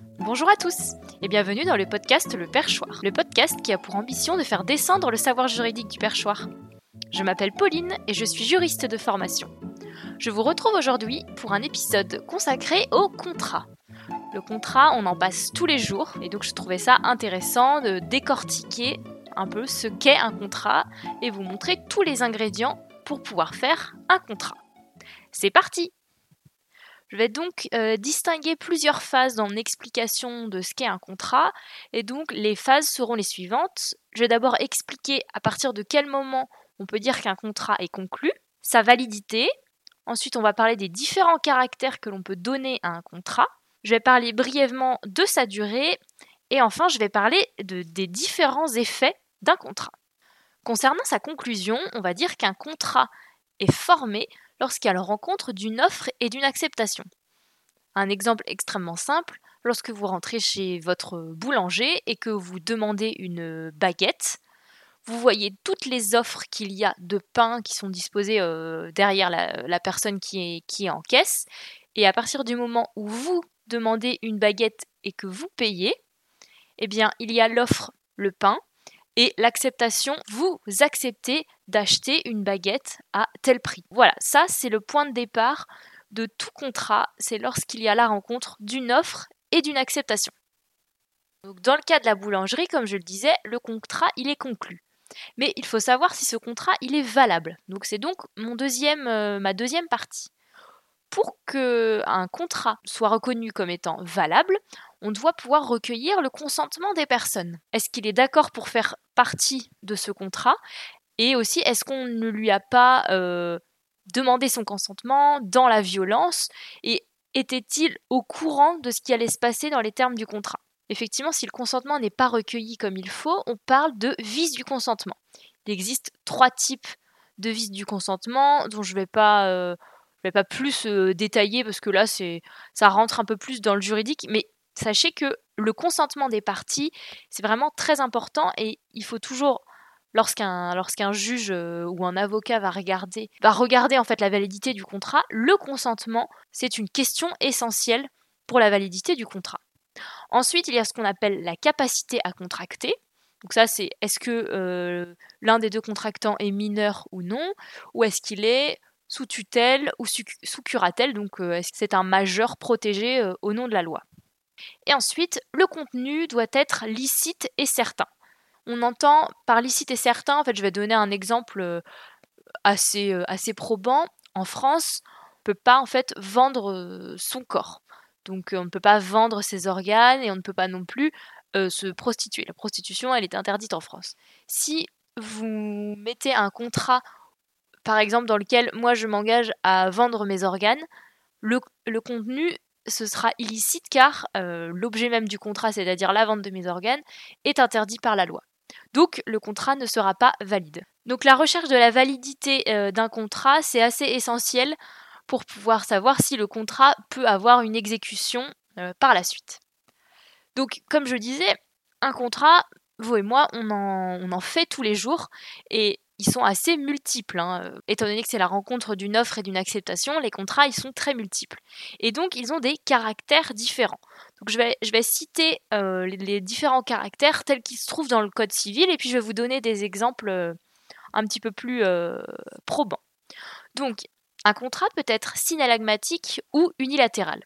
Bonjour à tous et bienvenue dans le podcast Le Perchoir, le podcast qui a pour ambition de faire descendre le savoir juridique du perchoir. Je m'appelle Pauline et je suis juriste de formation. Je vous retrouve aujourd'hui pour un épisode consacré au contrat. Le contrat, on en passe tous les jours et donc je trouvais ça intéressant de décortiquer un peu ce qu'est un contrat et vous montrer tous les ingrédients pour pouvoir faire un contrat. C'est parti je vais donc euh, distinguer plusieurs phases dans l'explication de ce qu'est un contrat, et donc les phases seront les suivantes. Je vais d'abord expliquer à partir de quel moment on peut dire qu'un contrat est conclu, sa validité. Ensuite, on va parler des différents caractères que l'on peut donner à un contrat. Je vais parler brièvement de sa durée, et enfin, je vais parler de, des différents effets d'un contrat. Concernant sa conclusion, on va dire qu'un contrat est formé la rencontre d'une offre et d'une acceptation. Un exemple extrêmement simple, lorsque vous rentrez chez votre boulanger et que vous demandez une baguette, vous voyez toutes les offres qu'il y a de pain qui sont disposées euh, derrière la, personne qui est, qui est en caisse, et à partir du moment où vous demandez une baguette et que vous payez, eh bien il y a l'offre, le pain, et l'acceptation, vous acceptez d'acheter une baguette à tel prix. Voilà, ça c'est le point de départ de tout contrat, c'est lorsqu'il y a la rencontre d'une offre et d'une acceptation. Donc dans le cas de la boulangerie, comme je le disais, le contrat il est conclu. Mais il faut savoir si ce contrat il est valable. Donc c'est donc mon deuxième, euh, ma deuxième partie. Pour que un contrat soit reconnu comme étant valable, on doit pouvoir recueillir le consentement des personnes. Est-ce qu'il est d'accord pour faire partie de ce contrat? Et aussi, est-ce qu'on ne lui a pas euh, demandé son consentement dans la violence? Et était-il au courant de ce qui allait se passer dans les termes du contrat? Effectivement, si le consentement n'est pas recueilli comme il faut, on parle de vice du consentement. Il existe trois types de vice du consentement dont je ne vais pas... Euh, vais pas plus euh, détailler parce que là ça rentre un peu plus dans le juridique mais sachez que le consentement des parties, c'est vraiment très important et il faut toujours lorsqu'un juge euh, ou un avocat va regarder va regarder en fait la validité du contrat, le consentement, c'est une question essentielle pour la validité du contrat. Ensuite, il y a ce qu'on appelle la capacité à contracter. Donc ça, c'est est-ce que euh, l'un des deux contractants est mineur ou non, ou est-ce qu'il est sous tutelle ou sous curatelle, donc euh, est-ce que c'est un majeur protégé au nom de la loi. Et ensuite, le contenu doit être licite et certain. On entend par licite et certain, en fait, je vais donner un exemple euh, assez, euh, assez probant. En France, on ne peut pas en fait vendre euh, son corps. Donc on ne peut pas vendre ses organes et on ne peut pas non plus se prostituer. La prostitution, elle est interdite en France. Si vous mettez un contrat, par exemple, dans lequel moi je m'engage à vendre mes organes, le, le contenu ce sera illicite car euh, l'objet même du contrat, c'est-à-dire la vente de mes organes, est interdit par la loi. Donc le contrat ne sera pas valide. Donc la recherche de la validité euh, d'un contrat, c'est assez essentiel pour pouvoir savoir si le contrat peut avoir une exécution euh, par la suite. Donc comme je disais, un contrat, vous et moi, on en, on en fait tous les jours et ils sont assez multiples. Hein. Euh, étant donné que c'est la rencontre d'une offre et d'une acceptation, les contrats, ils sont très multiples. Et donc, ils ont des caractères différents. Donc, je vais, je vais citer euh, les, différents caractères tels qu'ils se trouvent dans le Code civil, et puis je vais vous donner des exemples euh, un petit peu plus probants. Donc, un contrat peut être synalagmatique ou unilatéral.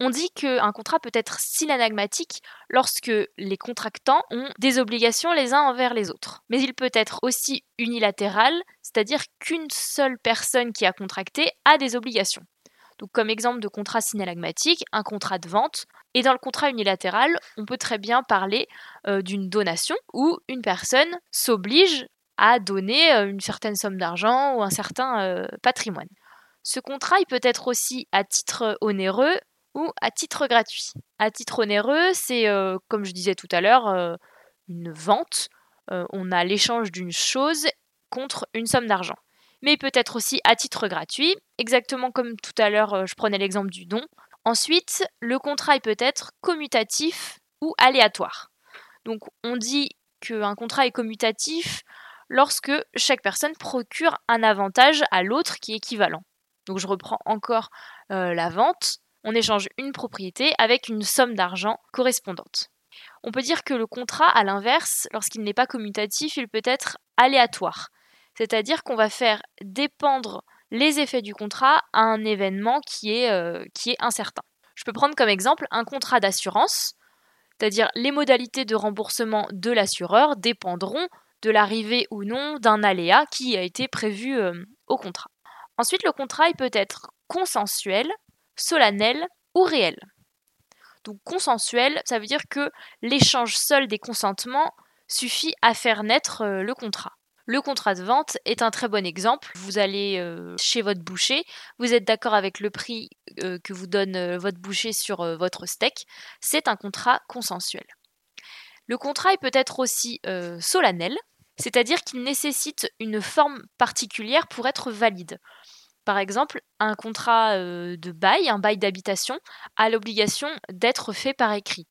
On dit qu'un contrat peut être synanagmatique lorsque les contractants ont des obligations les uns envers les autres. Mais il peut être aussi unilatéral, c'est-à-dire qu'une seule personne qui a contracté a des obligations. Donc comme exemple de contrat synalagmatique, un contrat de vente. Et dans le contrat unilatéral, on peut très bien parler euh, d'une donation où une personne s'oblige à donner euh, une certaine somme d'argent ou un certain euh, patrimoine. Ce contrat, il peut être aussi à titre onéreux ou à titre gratuit. À titre onéreux, c'est, euh, comme je disais tout à l'heure, euh, une vente. Euh, on a l'échange d'une chose contre une somme d'argent. Mais il peut être aussi à titre gratuit, exactement comme tout à l'heure, je prenais l'exemple du don. Ensuite, le contrat peut être commutatif ou aléatoire. Donc on dit qu'un contrat est commutatif lorsque chaque personne procure un avantage à l'autre qui est équivalent. Donc je reprends encore la vente On échange une propriété avec une somme d'argent correspondante. On peut dire que le contrat, à l'inverse, lorsqu'il n'est pas commutatif, il peut être aléatoire. C'est-à-dire qu'on va faire dépendre les effets du contrat à un événement qui est, euh, incertain. Je peux prendre comme exemple un contrat d'assurance, c'est-à-dire les modalités de remboursement de l'assureur dépendront de l'arrivée ou non d'un aléa qui a été prévu euh, au contrat. Ensuite, le contrat il peut être consensuel, solennel ou réel. Donc consensuel, ça veut dire que l'échange seul des consentements suffit à faire naître euh, le contrat. Le contrat de vente est un très bon exemple. Vous allez euh, chez votre boucher, vous êtes d'accord avec le prix euh, que vous donne votre boucher sur votre steak. C'est un contrat consensuel. Le contrat peut être aussi solennel, c'est-à-dire qu'il nécessite une forme particulière pour être valide. Par exemple, un contrat de bail, un bail d'habitation, a l'obligation d'être fait par écrit.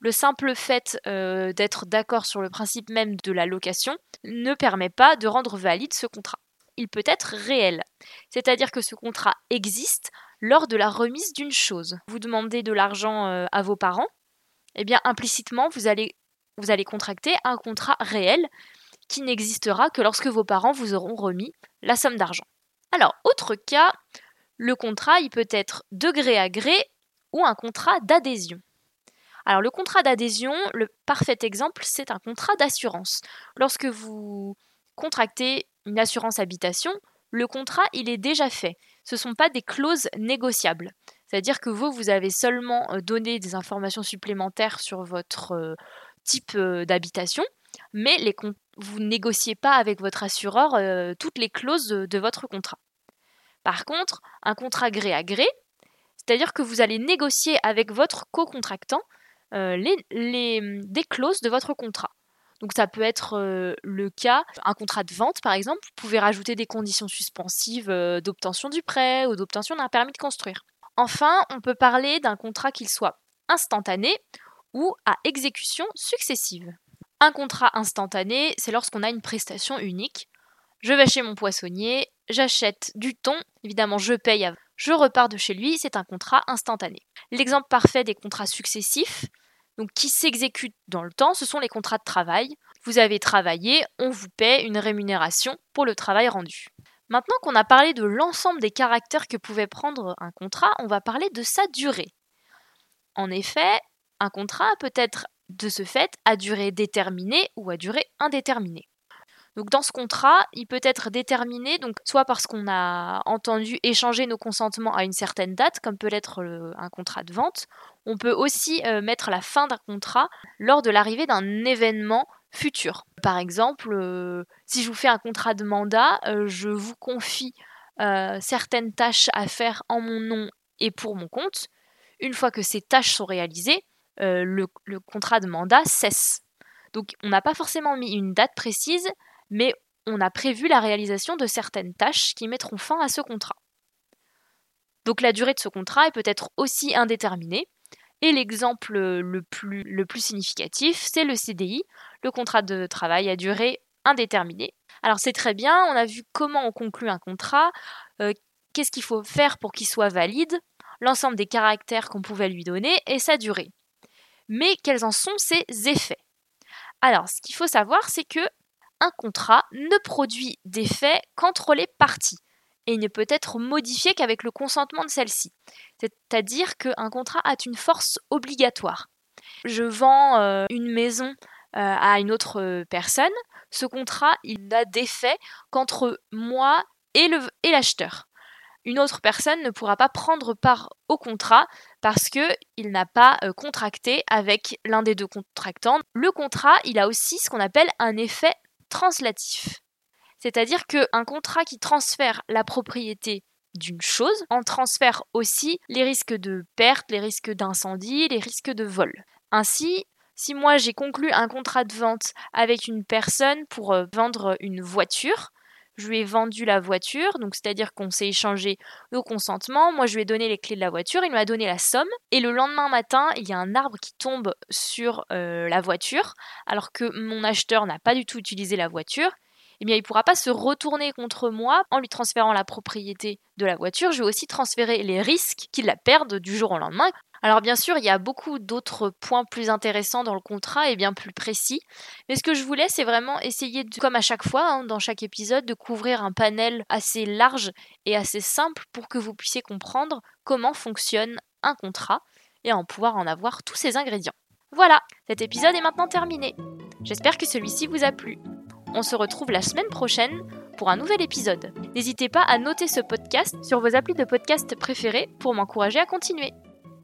Le simple fait d'être d'accord sur le principe même de la location ne permet pas de rendre valide ce contrat. Il peut être réel, c'est-à-dire que ce contrat existe lors de la remise d'une chose. Vous demandez de l'argent à vos parents, eh bien implicitement vous allez contracter un contrat réel qui n'existera que lorsque vos parents vous auront remis la somme d'argent. Alors, autre cas, le contrat, il peut être de gré à gré ou un contrat d'adhésion. Alors, le contrat d'adhésion, le parfait exemple, c'est un contrat d'assurance. Lorsque vous contractez une assurance habitation, le contrat, il est déjà fait. Ce ne sont pas des clauses négociables. C'est-à-dire que vous, vous avez seulement euh, donné des informations supplémentaires sur votre euh, type euh, d'habitation, mais les, vous négociez pas avec votre assureur toutes les clauses de votre contrat. Par contre, un contrat gré à gré, c'est-à-dire que vous allez négocier avec votre co-contractant euh, les, des clauses de votre contrat. Donc ça peut être euh, le cas, un contrat de vente par exemple, vous pouvez rajouter des conditions suspensives euh, d'obtention du prêt ou d'obtention d'un permis de construire. Enfin, on peut parler d'un contrat qu'il soit instantané ou à exécution successive. Un contrat instantané, c'est lorsqu'on a une prestation unique. Je vais chez mon poissonnier, j'achète du thon, évidemment je paye, je repars de chez lui, c'est un contrat instantané. L'exemple parfait des contrats successifs, donc qui s'exécutent dans le temps, ce sont les contrats de travail. Vous avez travaillé, on vous paie une rémunération pour le travail rendu. Maintenant qu'on a parlé de l'ensemble des caractères que pouvait prendre un contrat, on va parler de sa durée. En effet, un contrat peut être de ce fait à durée déterminée ou à durée indéterminée. Donc dans ce contrat, il peut être déterminé soit parce qu'on a entendu échanger nos consentements à une certaine date, comme peut l'être un contrat de vente. On peut aussi euh, mettre la fin d'un contrat lors de l'arrivée d'un événement futur. Par exemple, euh, si je vous fais un contrat de mandat, euh, je vous confie certaines tâches à faire en mon nom et pour mon compte. Une fois que ces tâches sont réalisées, le contrat de mandat cesse. Donc on n'a pas forcément mis une date précise, mais on a prévu la réalisation de certaines tâches qui mettront fin à ce contrat. Donc la durée de ce contrat est peut-être aussi indéterminée, et l'exemple le plus, le plus significatif, c'est le CDI, le contrat de travail à durée indéterminée. Alors c'est très bien, on a vu comment on conclut un contrat, euh, qu'est-ce qu'il faut faire pour qu'il soit valide, l'ensemble des caractères qu'on pouvait lui donner et sa durée. Mais quels en sont ses effets? Alors ce qu'il faut savoir, c'est que un contrat ne produit d'effet qu'entre les parties et ne peut être modifié qu'avec le consentement de celle-ci. C'est-à-dire qu'un contrat a une force obligatoire. Je vends euh, une maison euh, à une autre personne, ce contrat, il n'a d'effet qu'entre moi et l'acheteur. Une autre personne ne pourra pas prendre part au contrat parce qu'il n'a pas euh, contracté avec l'un des deux contractants. Le contrat, il a aussi ce qu'on appelle un effet translatif. C'est-à-dire qu'un contrat qui transfère la propriété d'une chose en transfère aussi les risques de perte, les risques d'incendie, les risques de vol. Ainsi, si moi j'ai conclu un contrat de vente avec une personne pour euh, vendre une voiture, je lui ai vendu la voiture, donc c'est-à-dire qu'on s'est échangé nos consentements, moi je lui ai donné les clés de la voiture, il m'a donné la somme, et le lendemain matin, il y a un arbre qui tombe sur euh, la voiture, alors que mon acheteur n'a pas du tout utilisé la voiture, eh bien, il ne pourra pas se retourner contre moi en lui transférant la propriété de la voiture. Je vais aussi transférer les risques qu'il la perde du jour au lendemain. Alors bien sûr, il y a beaucoup d'autres points plus intéressants dans le contrat et bien plus précis. Mais ce que je voulais, c'est vraiment essayer, comme à chaque fois, hein, dans chaque épisode, de couvrir un panel assez large et assez simple pour que vous puissiez comprendre comment fonctionne un contrat et en pouvoir en avoir tous ses ingrédients. Voilà, cet épisode est maintenant terminé. J'espère que celui-ci vous a plu. On se retrouve la semaine prochaine pour un nouvel épisode. N'hésitez pas à noter ce podcast sur vos applis de podcast préférés pour m'encourager à continuer.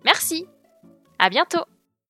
Merci. À bientôt